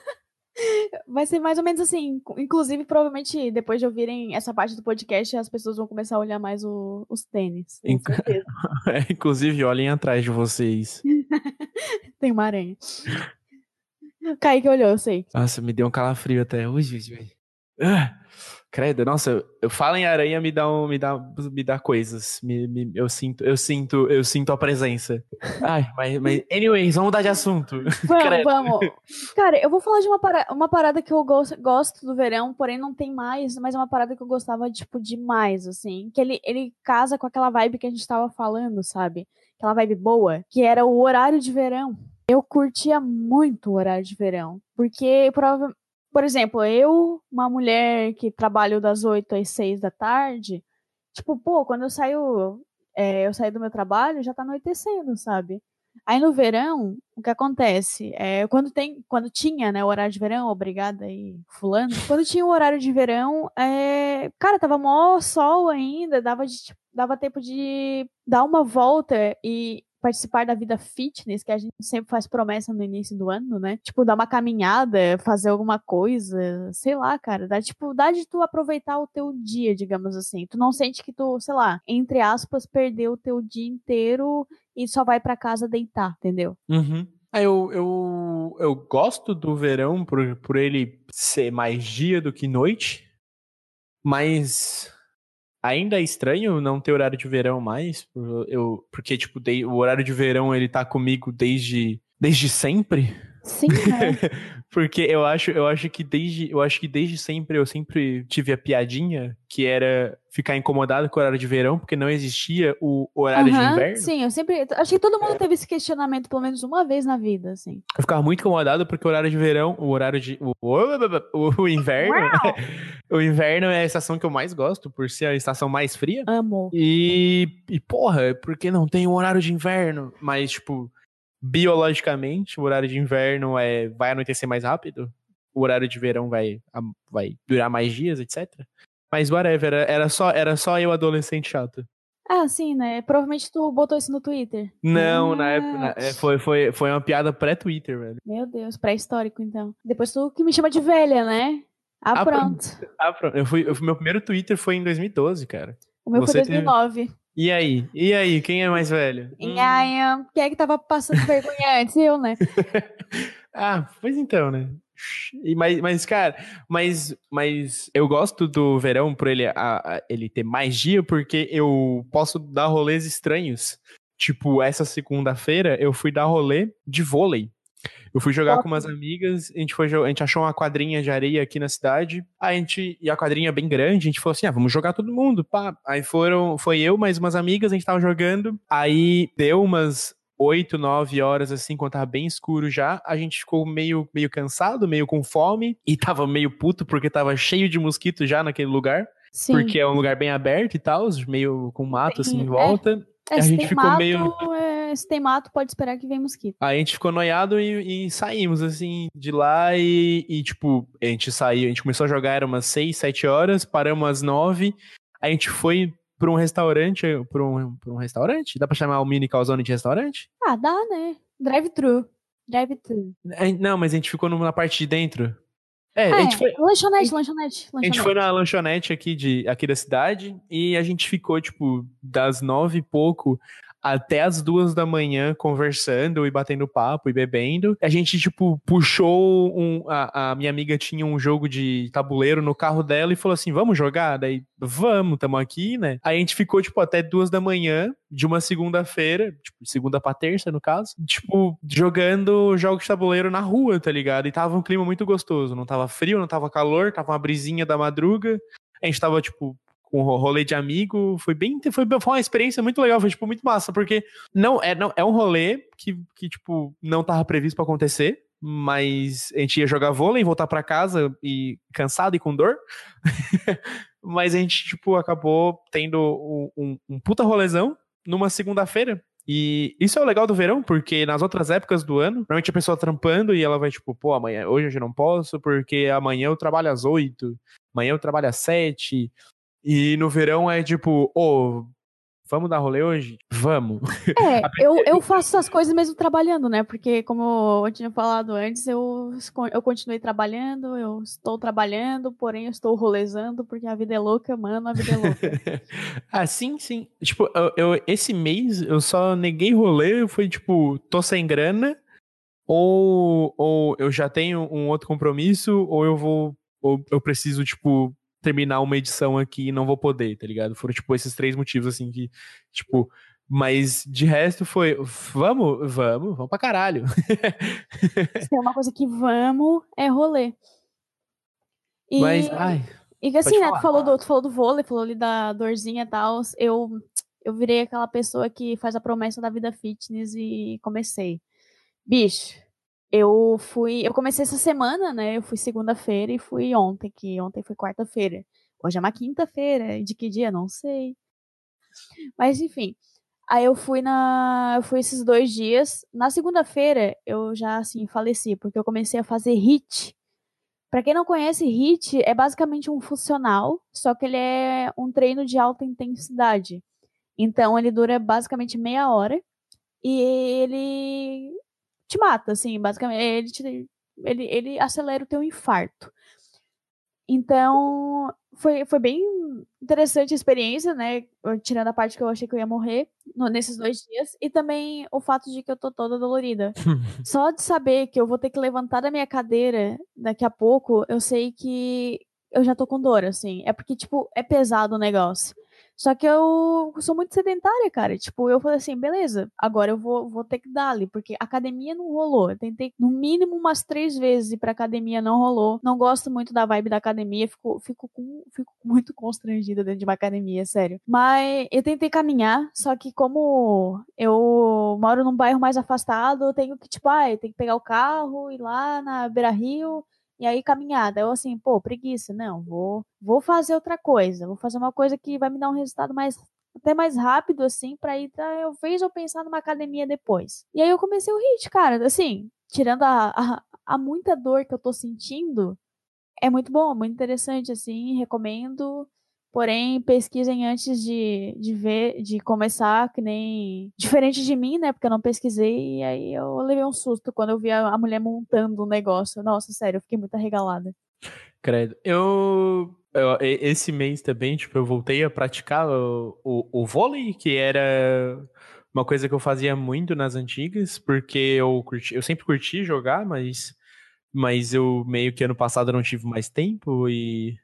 Vai ser mais ou menos assim. Inclusive, provavelmente, depois de ouvirem essa parte do podcast, as pessoas vão começar a olhar mais o- os tênis. Inc- certeza. Inclusive, olhem atrás de vocês. Tem uma aranha. Kaique olhou, eu sei. Nossa, me deu um calafrio até. Ui, ui. Ah, credo, nossa, eu, eu falo em aranha, me dá, um, me dá, me dá coisas. Me, me- eu sinto, eu sinto, eu sinto a presença. Ai, mas, mas anyways, vamos mudar de assunto. Vamos, vamos. Cara, eu vou falar de uma, para- uma parada que eu gos- gosto do verão, porém não tem mais, mas é uma parada que eu gostava, tipo, demais, assim. Que ele, ele casa com aquela vibe que a gente tava falando, sabe? Aquela vibe boa, que era o horário de verão. Eu curtia muito o horário de verão, porque, prova- por exemplo, eu, uma mulher que trabalho das 8 às 6 da tarde, tipo, pô, quando eu saio, é, eu saio do meu trabalho, já tá anoitecendo, sabe? Aí no verão, o que acontece? É, quando, tem, quando tinha né, o horário de verão, obrigada aí, fulano. Quando tinha o horário de verão, é, cara, tava mó sol ainda, dava, de, tipo, dava tempo de dar uma volta e participar da vida fitness, que a gente sempre faz promessa no início do ano, né? Tipo, dar uma caminhada, fazer alguma coisa, sei lá, cara. Dá, tipo, dá de tu aproveitar o teu dia, digamos assim. Tu não sente que tu, sei lá, entre aspas, perdeu o teu dia inteiro e só vai para casa deitar, entendeu? Uhum. Ah, eu, eu, eu gosto do verão por, por ele ser mais dia do que noite, mas ainda é estranho não ter horário de verão mais, eu, porque, tipo, o horário de verão ele tá comigo desde, desde sempre. Sim, né? Porque eu acho, eu acho que desde, eu acho que desde sempre eu sempre tive a piadinha que era ficar incomodado com o horário de verão, porque não existia o horário Aham, de inverno. Sim, eu sempre. Acho que todo mundo teve esse questionamento pelo menos uma vez na vida, assim. Eu ficava muito incomodado porque o horário de verão, o horário de. O, o, o inverno. o inverno é a estação que eu mais gosto, por ser a estação mais fria. Amo. E, e porra, porque não tem um horário de inverno? Mas, tipo, biologicamente, o horário de inverno é, vai anoitecer mais rápido. O horário de verão vai, vai durar mais dias, etc. Mas whatever, era, só, era só eu adolescente chato. Ah, sim, né? Provavelmente tu botou isso no Twitter. Não, Ah. na época. na- é, foi, foi, foi uma piada pré-Twitter, velho. Meu Deus, pré-histórico, então. Depois tu que me chama de velha, né? Ah, Ah, pronto. Ah, pronto. Eu fui, eu meu primeiro Twitter foi em 2012, cara. O meu Você foi teve- 2009. E aí? E aí? Quem é mais velho? Hum. E aí, ah, quem é que tava passando vergonha antes? Eu, né? Ah, pois então, né? E, mas, mas, cara, mas, mas eu gosto do verão por ele, a- a- ele ter mais dia, porque eu posso dar rolês estranhos. Tipo, essa segunda-feira eu fui dar rolê de vôlei. Eu fui jogar com umas amigas, a gente, foi, a gente achou uma quadrinha de areia aqui na cidade. A gente, e a quadrinha é bem grande, a gente falou assim: ah, vamos jogar todo mundo, pá. Aí foram, foi eu, mais umas amigas, a gente tava jogando. Aí deu umas 8, 9 horas, assim, quando tava bem escuro já, a gente ficou meio, meio cansado, meio com fome, e tava meio puto porque tava cheio de mosquito já naquele lugar, Sim. porque é um lugar bem aberto e tal, meio com mato assim em É. volta. É, a se gente ficou mato, meio- é, se tem mato, pode esperar que vem mosquito. Aí a gente ficou noiado e, e saímos, assim, de lá e, e, tipo, a gente saiu, a gente começou a jogar, era umas 6, 7 horas, paramos às 9, a gente foi pra um restaurante, pra um, pra um restaurante? Dá pra chamar o mini calzone de restaurante? Ah, dá, né? Drive-thru. Drive-thru. É, Não, mas a gente ficou numa parte de dentro. É, Ah, a gente é. foi, Lanchonete, lanchonete, A gente lanchonete. foi na lanchonete aqui, de, aqui da cidade e a gente ficou, tipo, das nove e pouco até as duas da manhã conversando e batendo papo e bebendo. A gente, tipo, puxou um. A, a minha amiga tinha um jogo de tabuleiro no carro dela e falou assim: vamos jogar? Daí, vamos, tamo aqui, né? A gente ficou, tipo, até duas da manhã de uma segunda-feira, tipo, segunda pra terça, no caso, tipo, jogando jogos de tabuleiro na rua, tá ligado? E tava um clima muito gostoso. Não tava frio, não tava calor, tava uma brisinha da madruga. A gente tava, tipo, com ro- rolê de amigo. Foi bem. Foi, foi uma experiência muito legal, foi, tipo, muito massa, porque não é, não, é um rolê que, que, tipo, não tava previsto pra acontecer. Mas a gente ia jogar vôlei, voltar pra casa e cansado e com dor. mas a gente, tipo, acabou tendo um, um, puta rolezão numa segunda-feira. E isso é o legal do verão, porque nas outras épocas do ano, normalmente a pessoa trampando e ela vai, tipo, pô, amanhã, hoje eu não posso, porque amanhã eu trabalho às oito, amanhã eu trabalho às sete. E no verão é tipo, ô, vamos dar rolê hoje? Vamos. É, eu, eu faço essas coisas mesmo trabalhando, né? Porque, como eu tinha falado antes, eu, eu continuei trabalhando, eu estou trabalhando, porém eu estou rolezando, porque a vida é louca, mano, a vida é louca. ah, sim, sim. Tipo, eu, eu- esse mês eu só neguei rolê, foi tipo, tô sem grana, ou, ou eu já tenho um outro compromisso, ou eu vou, ou eu preciso, tipo, terminar uma edição aqui e não vou poder, tá ligado? Foram, tipo, esses três motivos, assim, que, tipo, mas de resto foi, vamos, vamos, vamos pra caralho. Se tem uma coisa que vamos, é rolê. E, Mas, ai, e que assim, né, falar. tu falou, do, tu falou do vôlei, falou ali da dorzinha e tal, eu, eu virei aquela pessoa que faz a promessa da vida fitness e comecei. Bicho, eu fui, eu comecei essa semana, né, eu fui segunda-feira e fui ontem, que ontem foi quarta-feira. Hoje é uma quinta-feira, de que dia? Não sei. Mas enfim, Aí eu fui na. Eu fui esses dois dias. Na segunda-feira, eu já, assim, faleci, porque eu comecei a fazer HIT. Pra quem não conhece, HIT é basicamente um funcional, só que ele é um treino de alta intensidade. Então, ele dura basicamente meia hora. e ele te mata, assim, basicamente. Ele, te, ele, ele acelera o teu infarto. Então, foi, foi bem interessante a experiência, né? Tirando a parte que eu achei que eu ia morrer no, nesses dois dias. E também o fato de que eu tô toda dolorida. Só de saber que eu vou ter que levantar da minha cadeira daqui a pouco, eu sei que eu já tô com dor, assim. É porque, tipo, é pesado o negócio. Só que eu sou muito sedentária, cara. Tipo, eu falei assim, beleza, agora eu vou, vou ter que dar ali, porque academia não rolou. Eu tentei no mínimo umas três vezes ir pra academia, não rolou. Não gosto muito da vibe da academia, fico, fico, com, fico muito constrangida dentro de uma academia, sério. Mas eu tentei caminhar, só que como eu moro num bairro mais afastado, eu tenho que, tipo, ah, tenho que pegar o carro, ir lá na Beira Rio, e aí, caminhada, eu assim, pô, preguiça, não, vou, vou fazer outra coisa, vou fazer uma coisa que vai me dar um resultado mais até mais rápido, assim, pra ir, talvez eu pensar numa academia depois. E aí eu comecei o HIT, cara, assim, tirando a, a, a muita dor que eu tô sentindo, é muito bom, muito interessante, assim, recomendo. Porém, pesquisem antes de, de ver, de começar, que nem. Diferente de mim, né? Porque eu não pesquisei, e aí eu levei um susto quando eu vi a, a mulher montando um negócio. Nossa, sério, eu fiquei muito arregalada. Credo. Eu, eu, Esse mês também, tipo, eu voltei a praticar o, o, o vôlei, que era uma coisa que eu fazia muito nas antigas, porque eu, curti, eu sempre curti jogar, mas, mas eu meio que ano passado não tive mais tempo e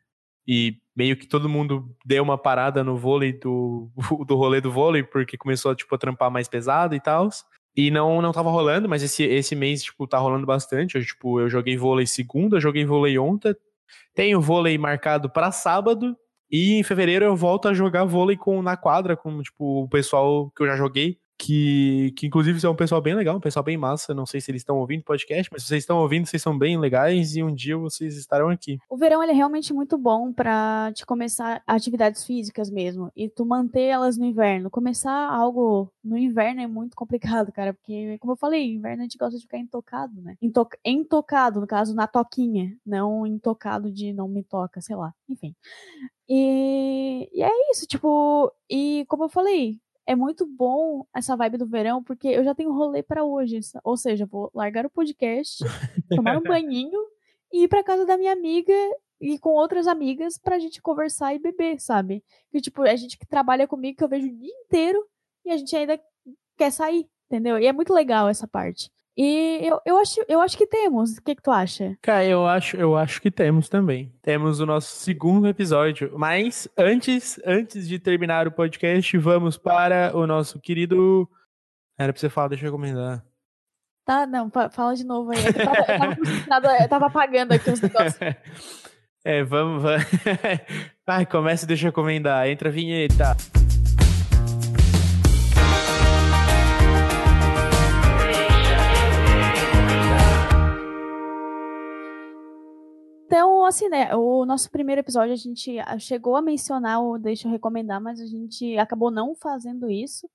e meio que todo mundo deu uma parada no vôlei do, do rolê do vôlei, porque começou tipo, a trampar mais pesado e tal. E não, não tava rolando, mas esse, esse mês, tipo, tá rolando bastante. Eu, tipo, eu joguei vôlei segunda, joguei vôlei ontem. Tenho vôlei marcado para sábado. E em fevereiro eu volto a jogar vôlei com, na quadra com, tipo, o pessoal que eu já joguei que, que inclusive é um pessoal bem legal, um pessoal bem massa. Não sei se eles estão ouvindo podcast, mas se vocês estão ouvindo, vocês são bem legais e um dia vocês estarão aqui. O verão ele é realmente muito bom para te começar atividades físicas mesmo e tu manter elas no inverno. Começar algo no inverno é muito complicado, cara, porque como eu falei, inverno a gente gosta de ficar intocado, né? Intoc intocado, no caso, na toquinha, não intocado de não me toca, sei lá. Enfim. E, e é isso, tipo, e como eu falei, é muito bom essa vibe do verão, porque eu já tenho rolê para hoje. Ou seja, vou largar o podcast, tomar um banhinho e ir pra casa da minha amiga e com outras amigas pra gente conversar e beber, sabe? Que, tipo, a gente que trabalha comigo, que eu vejo o dia inteiro e a gente ainda quer sair, entendeu? E é muito legal essa parte. E eu, eu, acho, eu acho que temos. O que, que tu acha? Cara, eu acho, eu acho que temos também. Temos o nosso segundo episódio. Mas antes, antes de terminar o podcast, vamos para o nosso querido. Era pra você falar, deixa eu recomendar. Tá, não, fala de novo aí. Eu tava, eu tava, eu tava apagando aqui os negócios. É, vamos, vamos. Vai, começa e deixa eu recomendar. Entra a vinheta. Então, assim, né, o nosso primeiro episódio a gente ah, chegou a mencionar o Deixa eu recomendar, mas a gente acabou não fazendo isso.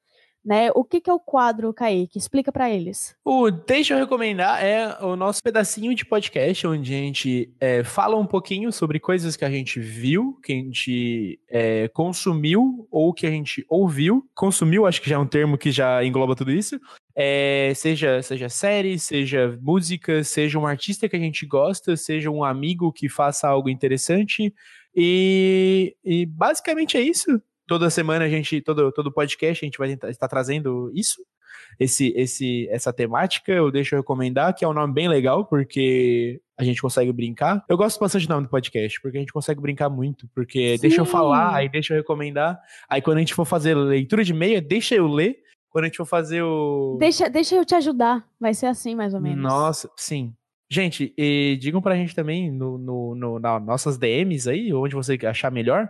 Né? O que, que é o quadro, Kaique? Explica para eles. O Deixa eu recomendar é o nosso pedacinho de podcast, onde a gente é, fala um pouquinho sobre coisas que a gente viu, que a gente é, consumiu ou que a gente ouviu. Consumiu, acho que já é um termo que já engloba tudo isso. É, seja, seja série, seja música, seja um artista que a gente gosta, seja um amigo que faça algo interessante. E, e basicamente é isso. Toda semana a gente, todo, todo podcast, a gente vai estar, trazendo isso esse, esse, essa temática, eu deixo eu recomendar, que é um nome bem legal, porque a gente consegue brincar. Eu gosto bastante do nome do podcast, porque a gente consegue brincar muito, porque Sim. deixa eu falar, aí deixa eu recomendar, aí quando a gente for fazer leitura de meia, deixa eu ler, quando a gente for fazer o. Deixa, deixa eu te ajudar. Vai ser assim, mais ou menos. Nossa, sim. Gente, e digam pra gente também no, no, no nas nossas DMs aí, onde você achar melhor.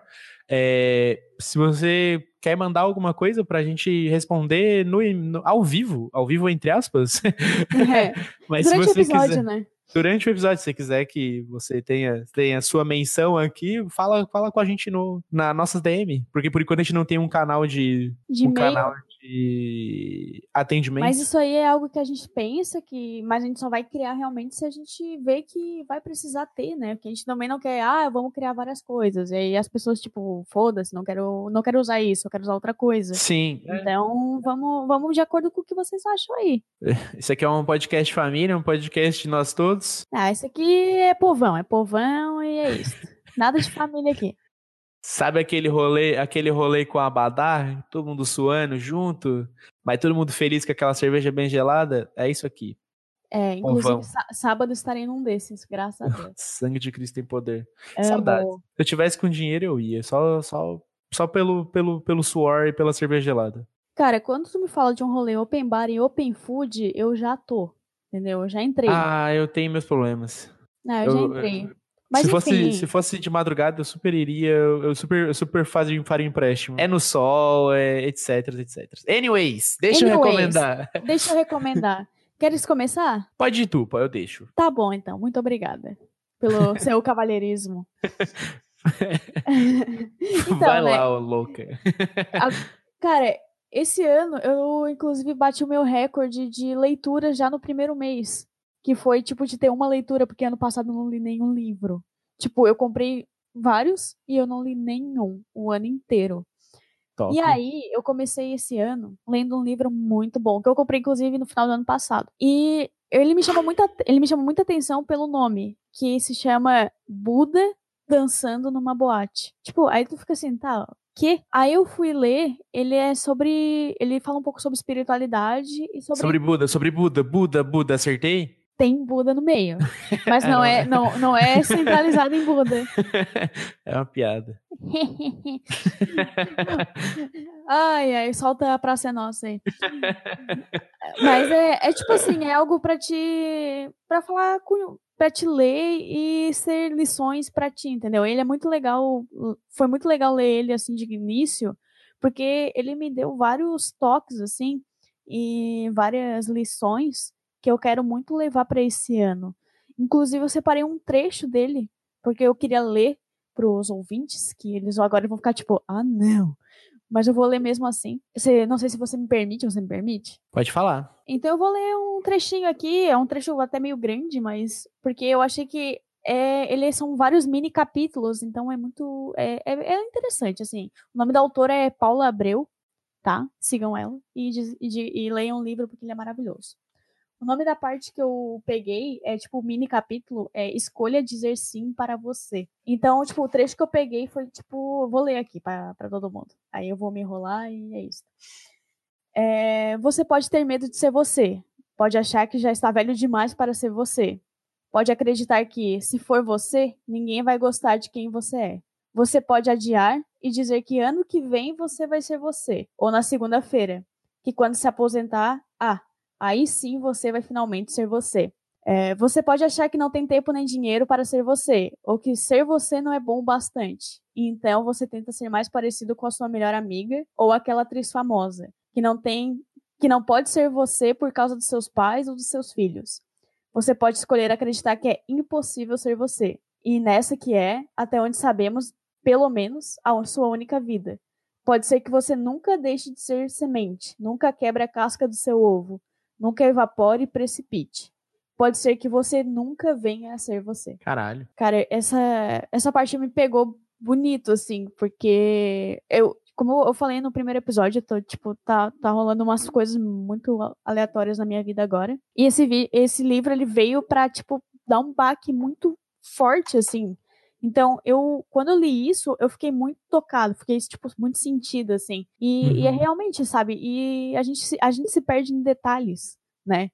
É, se você quer mandar alguma coisa pra gente responder no, no, ao vivo, ao vivo entre aspas. É. Mas Durante se você o episódio, quiser, né? Durante o episódio, se você quiser que você tenha, tenha sua menção aqui, fala, fala com a gente no, na nossas DM. Porque por enquanto a gente não tem um canal de. De um e-mail. canal de atendimento. Mas isso aí é algo que a gente pensa que, mas a gente só vai criar realmente se a gente vê que vai precisar ter, né? Porque a gente também não quer, ah, vamos criar várias coisas. E aí as pessoas tipo, foda-se, não quero, não quero usar isso, eu quero usar outra coisa. Sim. Então, vamos, vamos de acordo com o que vocês acham aí. Isso aqui é um podcast família, um podcast de nós todos. Ah, isso aqui é povão, é povão e é isso. Nada de família aqui. Sabe aquele rolê, aquele rolê com a Abadá, todo mundo suando junto, mas todo mundo feliz com aquela cerveja bem gelada? É isso aqui. É, inclusive, sábado estarei num desses, graças a Deus. Sangue de Cristo tem poder. Amo. Saudades. Se eu tivesse com dinheiro, eu ia. Só, só, só pelo, pelo, pelo suor e pela cerveja gelada. Cara, quando tu me fala de um rolê open bar e open food, eu já tô. Entendeu? Eu já entrei. Ah, eu tenho meus problemas. Não, eu, já eu- entrei. Mas se, enfim, fosse, se fosse de madrugada, eu super iria. Eu eu super, eu super faria empréstimo. É no sol, é etc, etc. Anyways, deixa eu Anyways. recomendar. deixa eu recomendar. Queres começar? Pode ir tu, pô, eu deixo. Tá bom, então. Muito obrigada pelo seu cavalheirismo. Então, Vai né? lá, ô louca. Cara, esse ano eu, inclusive, bati o meu recorde de leitura já no primeiro mês. Que foi, tipo, de ter uma leitura, porque ano passado eu não li nenhum livro. Tipo, eu comprei vários e eu não li nenhum o ano inteiro. Top. E aí, eu comecei esse ano lendo um livro muito bom, que eu comprei, inclusive, no final do ano passado. E ele me chamou muita, ele me chamou muita atenção pelo nome, que se chama Buda Dançando numa Boate. Tipo, aí tu fica assim, tá, que? Aí eu fui ler, ele é sobre. Ele fala um pouco sobre espiritualidade e sobre. Sobre Buda, sobre Buda, Buda, Buda, acertei? Tem Buda no meio. Mas não é, não, não é centralizado em Buda. é uma piada. Ai, ai, solta a praça é nossa aí. Mas é, é tipo assim, é algo pra te. pra falar com. pra te ler e ser lições pra ti, entendeu? Ele é muito legal. Foi muito legal ler ele assim de início, porque ele me deu vários toques, assim, e várias lições que eu quero muito levar pra esse ano. Inclusive, eu separei um trecho dele, porque eu queria ler pros ouvintes, que eles agora vão ficar tipo, ah, não. Mas eu vou ler mesmo assim. Você, não sei se você me permite, você me permite? Pode falar. Então eu vou ler um trechinho aqui, é um trecho até meio grande, mas porque eu achei que é, eles são vários mini capítulos, então é muito é, é, é interessante assim. O nome da autora é Paula Abreu, tá? Sigam ela e, diz- e, de- e leiam o livro porque ele é maravilhoso. O nome da parte que eu peguei é tipo mini capítulo é Escolha dizer sim para você. Então, tipo, o trecho que eu peguei foi tipo, vou ler aqui para todo mundo. Aí eu vou me enrolar e é isso. É, você pode ter medo de ser você. Pode achar que já está velho demais para ser você. Pode acreditar que, se for você, ninguém vai gostar de quem você é. Você pode adiar e dizer que ano que vem você vai ser você. Ou na segunda-feira. Que quando se aposentar, ah, aí sim você vai finalmente ser você. É, você pode achar que não tem tempo nem dinheiro para ser você, ou que ser você não é bom o bastante. Então você tenta ser mais parecido com a sua melhor amiga ou aquela atriz famosa, que não tem, que não pode ser você por causa dos seus pais ou dos seus filhos. Você pode escolher acreditar que é impossível ser você. E nessa que é, até onde sabemos, pelo menos, a sua única vida. Pode ser que você nunca deixe de ser semente, nunca quebre a casca do seu ovo, nunca evapore e precipite. Pode ser que você nunca venha a ser você. Caralho. Cara, essa, essa parte me pegou bonito, assim, porque eu, como eu falei no primeiro episódio, eu tô, tipo, tá, tá rolando umas coisas muito aleatórias na minha vida agora. E esse, vi- esse livro, ele veio pra, tipo, dar um baque muito forte, assim. Então, eu, quando eu li isso, eu fiquei muito tocado, fiquei, tipo, muito sentida, assim. E, e é Uhum. realmente, sabe, e a gente, se- a gente se perde em detalhes, né?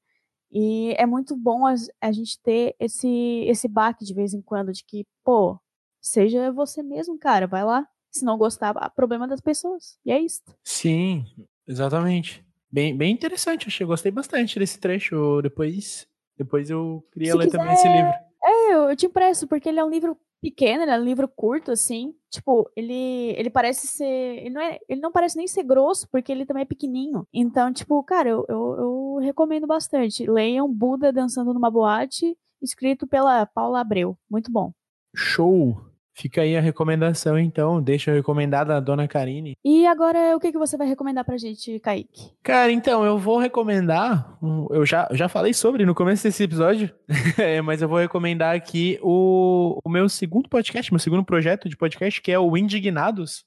E é muito bom a, a gente ter esse, esse baque de vez em quando, de que, pô, seja você mesmo, cara, vai lá. Se não gostar, problema das pessoas. E é isso. Sim, exatamente. Bem, bem interessante, achei, gostei bastante desse trecho. Depois, depois eu queria Se ler também esse quiser- livro. É, eu, eu te impresso, porque ele é um livro pequeno, ele é um livro curto, assim. Tipo, ele, ele parece ser. Ele não, é, ele não parece nem ser grosso, porque ele também é pequenininho. Então, tipo, cara, eu, eu, eu recomendo bastante. Leiam Buda Dançando numa Boate, escrito pela Paula Abreu. Muito bom. Show! Fica aí a recomendação, então. Deixa recomendada a dona Karine. E agora, o que, que você vai recomendar pra gente, Kaique? Cara, então, eu vou recomendar. Eu já, já falei sobre no começo desse episódio, é, mas eu vou recomendar aqui o, o meu segundo podcast, meu segundo projeto de podcast, que é o Indignados.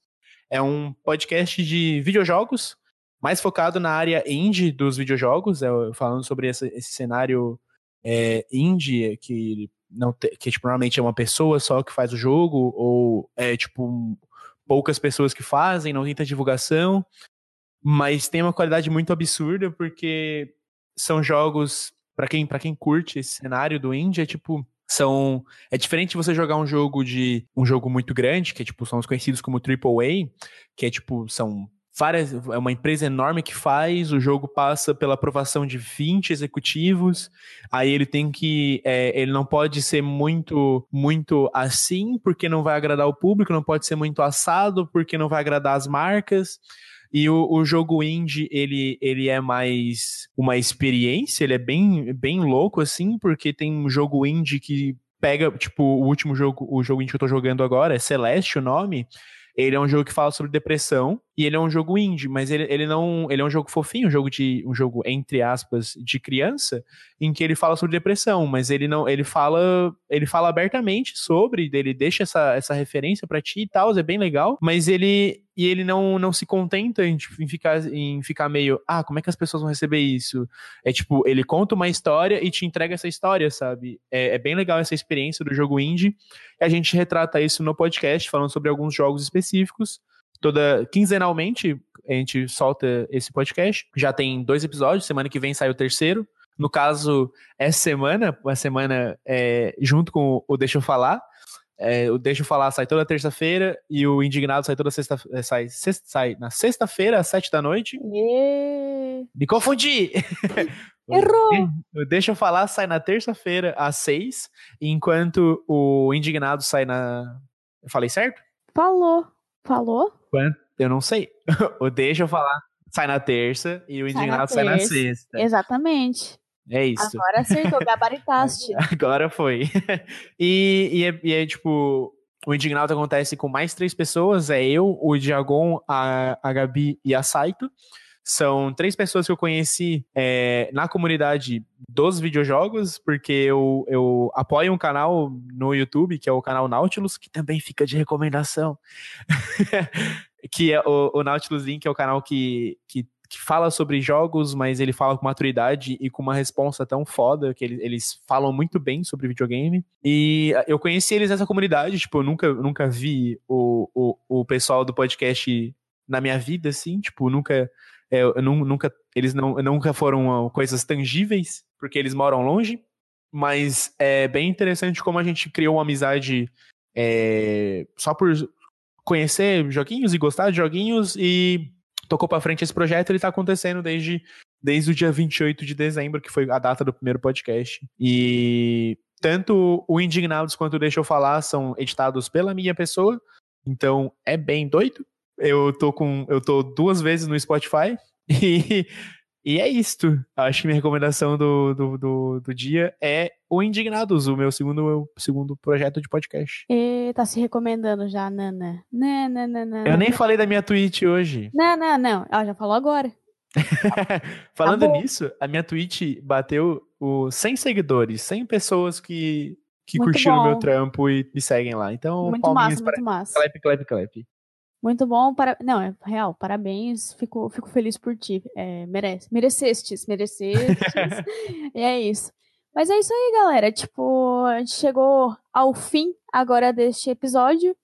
É um podcast de videojogos, mais focado na área indie dos videojogos, é, falando sobre essa- esse cenário é, indie que não te- que tipo, normalmente é uma pessoa só que faz o jogo, ou é tipo poucas pessoas que fazem, não tem tanta divulgação, mas tem uma qualidade muito absurda porque são jogos para quem para quem curte esse cenário do indie, é tipo são é diferente você jogar um jogo de um jogo muito grande, que é tipo são os conhecidos como AAA, que é tipo são várias é uma empresa enorme que faz, o jogo passa pela aprovação de 20 executivos, aí ele tem que é, ele não pode ser muito muito assim porque não vai agradar o público, não pode ser muito assado porque não vai agradar as marcas. E o, o jogo indie, ele, ele é mais uma experiência, ele é bem, bem louco, assim, porque tem um jogo indie que pega, tipo, o último jogo, o jogo indie que eu tô jogando agora, é Celeste o nome. Ele é um jogo que fala sobre depressão e ele é um jogo indie, mas ele, ele não, ele é um jogo fofinho, um jogo de um jogo entre aspas de criança, em que ele fala sobre depressão, mas ele não, ele fala, ele fala abertamente sobre, ele deixa essa, essa referência pra ti e tal, é bem legal, mas ele e ele não, não se contenta em, tipo, em, ficar, em ficar meio, ah, como é que as pessoas vão receber isso? É tipo, ele conta uma história e te entrega essa história, sabe? É, é bem legal essa experiência do jogo indie. E a gente retrata isso no podcast, falando sobre alguns jogos específicos. Toda quinzenalmente a gente solta esse podcast. Já tem dois episódios, semana que vem sai o terceiro. No caso, essa semana, a semana é, junto com o Deixa Eu Falar. É, o Deixa Eu Falar sai toda terça-feira e o Indignado sai toda sexta é, sai, sexta, sai na sexta-feira, às sete da noite. E... Me confundi! Errou! O Deixa Eu Falar sai na terça-feira, às seis, enquanto o Indignado sai na. Eu falei certo? Falou. Falou? Eu não sei. O Deixa Eu Falar sai na terça e o Sai na Indignado sai na sexta. Exatamente. É isso. Agora acertou, gabaritaste. Agora foi. e, e, é, e é, tipo, o Indignado acontece com mais três pessoas: é eu, o Diagon, a, a Gabi e a Saito. São três pessoas que eu conheci é, na comunidade dos videojogos, porque eu, eu apoio um canal no YouTube, que é o canal Nautilus, que também fica de recomendação. que é o, o Nautilus Link, é o canal que, que que fala sobre jogos, mas ele fala com maturidade e com uma resposta tão foda que eles, eles falam muito bem sobre videogame. E eu conheci eles nessa comunidade, tipo, eu nunca, nunca vi o, o, o pessoal do podcast na minha vida, assim, tipo, nunca. É, nunca eles não, nunca foram uh, coisas tangíveis, porque eles moram longe. Mas é bem interessante como a gente criou uma amizade é, só por conhecer joguinhos e gostar de joguinhos e tocou pra frente esse projeto, ele tá acontecendo desde, desde o dia 28 de dezembro, que foi a data do primeiro podcast. E tanto o Indignados quanto o Deixa Eu Falar são editados pela minha pessoa, então é bem doido. Eu tô com. Eu tô duas vezes no Spotify e, e é isto. Acho que minha recomendação do, do, do, do dia é o Indignados, o meu segundo, meu segundo projeto de podcast. E tá se recomendando já, Nana. Nana, Nana. Eu nem falei da minha Twitch hoje. Não, não, não. Ela já falou agora. Falando Tá nisso, a minha Twitch bateu o 100 seguidores, 100 pessoas que, que Muito curtiram o meu trampo e me seguem lá. Então, muito palminhas massa, para muito massa. clap, clap, clap. Muito bom. Para... Não, é real. Parabéns. Fico, fico feliz por ti. É, merece. Merecestes. Merecestes. e é isso. Mas é isso aí, galera. Tipo, a gente chegou ao fim agora deste episódio.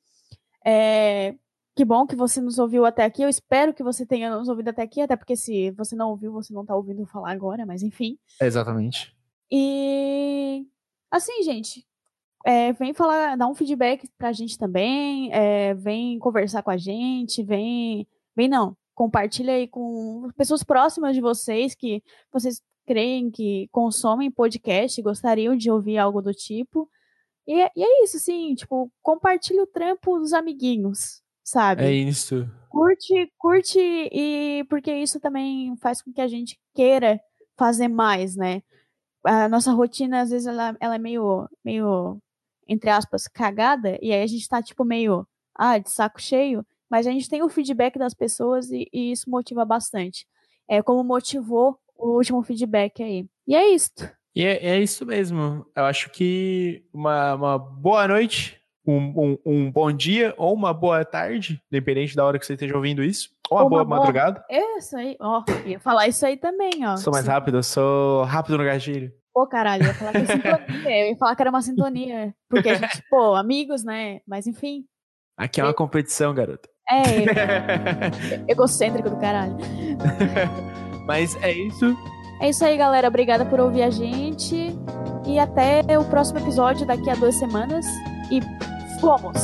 É, Que bom que você nos ouviu até aqui. Eu espero que você tenha nos ouvido até aqui, até porque se você não ouviu, você não tá ouvindo falar agora, mas enfim. Exatamente. E assim, gente, é, vem falar, dar um feedback pra gente também, é, vem conversar com a gente, vem, vem não, compartilha aí com pessoas próximas de vocês que vocês creem que consomem podcast, e gostariam de ouvir algo do tipo. E, é- e é isso, assim, tipo, compartilha o trampo dos amiguinhos, sabe? É isso. curte, curte e porque isso também faz com que a gente queira fazer mais, né? A nossa rotina às vezes ela, ela é meio meio entre aspas, cagada, e aí a gente tá, tipo, meio, ah, de saco cheio, mas a gente tem o feedback das pessoas e, e isso motiva bastante. É como motivou o último feedback aí. E é isto. E é, é isso mesmo. Eu acho que uma, uma boa noite, um, um, um bom dia ou uma boa tarde, dependente da hora que você esteja ouvindo isso, ou uma, Ou boa, uma boa- madrugada. É isso aí, ó. Ia falar isso aí também, ó. Sou mais Sim. rápido, eu sou rápido no gatilho. Pô, caralho, eu ia falar que é sintonia. Eu ia falar que era uma sintonia. Porque a gente, pô, amigos, né? Mas enfim. Aqui é uma competição, garoto. É, egocêntrico do caralho. Mas é isso. É isso aí, galera. Obrigada por ouvir a gente. E até o próximo episódio daqui a duas semanas. E fomos!